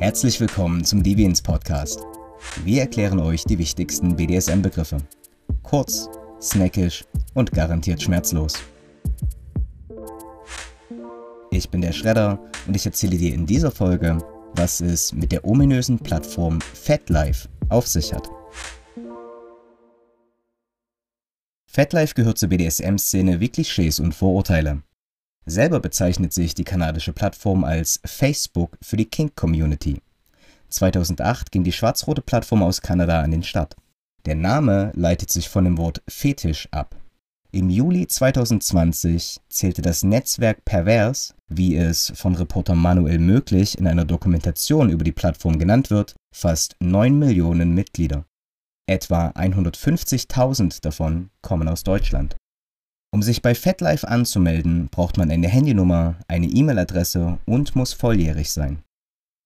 Herzlich willkommen zum Deviants Podcast. Wir erklären euch die wichtigsten BDSM-Begriffe. Kurz, snackisch und garantiert schmerzlos. Ich bin der Schredder und ich erzähle dir in dieser Folge, was es mit der ominösen Plattform FatLife auf sich hat. FatLife gehört zur BDSM-Szene wie Klischees und Vorurteile. Selber bezeichnet sich die kanadische Plattform als Facebook für die Kink-Community. 2008 ging die schwarz-rote Plattform aus Kanada an den Start. Der Name leitet sich von dem Wort Fetisch ab. Im Juli 2020 zählte das Netzwerk Pervers, wie es von Reporter Manuel Möglich in einer Dokumentation über die Plattform genannt wird, fast 9 Millionen Mitglieder. Etwa 150.000 davon kommen aus Deutschland. Um sich bei FetLife anzumelden, braucht man eine Handynummer, eine E-Mail-Adresse und muss volljährig sein.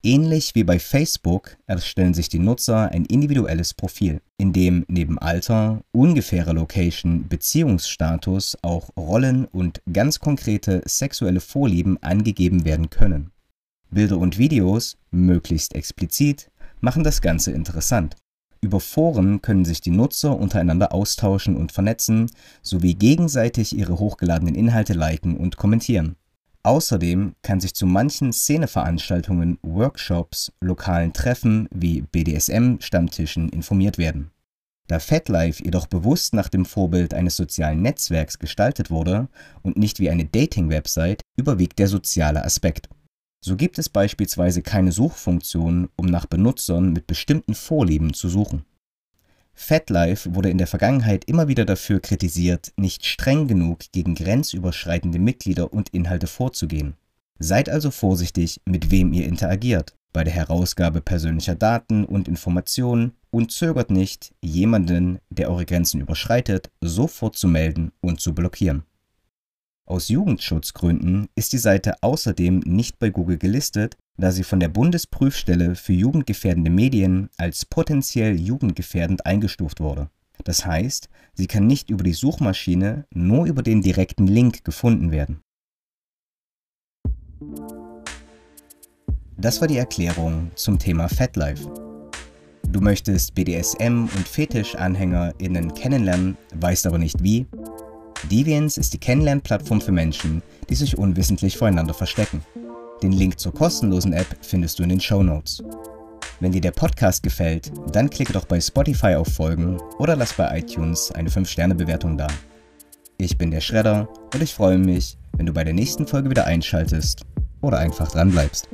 Ähnlich wie bei Facebook erstellen sich die Nutzer ein individuelles Profil, in dem neben Alter, ungefährer Location, Beziehungsstatus auch Rollen und ganz konkrete sexuelle Vorlieben angegeben werden können. Bilder und Videos, möglichst explizit, machen das Ganze interessant. Über Foren können sich die Nutzer untereinander austauschen und vernetzen, sowie gegenseitig ihre hochgeladenen Inhalte liken und kommentieren. Außerdem kann sich zu manchen Szeneveranstaltungen, Workshops, lokalen Treffen wie BDSM-Stammtischen informiert werden. Da FatLife jedoch bewusst nach dem Vorbild eines sozialen Netzwerks gestaltet wurde und nicht wie eine Dating-Website, überwiegt der soziale Aspekt. So gibt es beispielsweise keine Suchfunktion, um nach Benutzern mit bestimmten Vorlieben zu suchen. FatLife wurde in der Vergangenheit immer wieder dafür kritisiert, nicht streng genug gegen grenzüberschreitende Mitglieder und Inhalte vorzugehen. Seid also vorsichtig, mit wem ihr interagiert bei der Herausgabe persönlicher Daten und Informationen und zögert nicht, jemanden, der eure Grenzen überschreitet, sofort zu melden und zu blockieren. Aus Jugendschutzgründen ist die Seite außerdem nicht bei Google gelistet, da sie von der Bundesprüfstelle für jugendgefährdende Medien als potenziell jugendgefährdend eingestuft wurde. Das heißt, sie kann nicht über die Suchmaschine, nur über den direkten Link gefunden werden. Das war die Erklärung zum Thema FatLife. Du möchtest BDSM und Fetisch-AnhängerInnen kennenlernen, weißt aber nicht wie? Deviance ist die Kennenlernplattform für Menschen, die sich unwissentlich voreinander verstecken. Den Link zur kostenlosen App findest du in den Show Notes. Wenn dir der Podcast gefällt, dann klicke doch bei Spotify auf Folgen oder lass bei iTunes eine 5-Sterne-Bewertung da. Ich bin der Schredder und ich freue mich, wenn du bei der nächsten Folge wieder einschaltest oder einfach dran bleibst.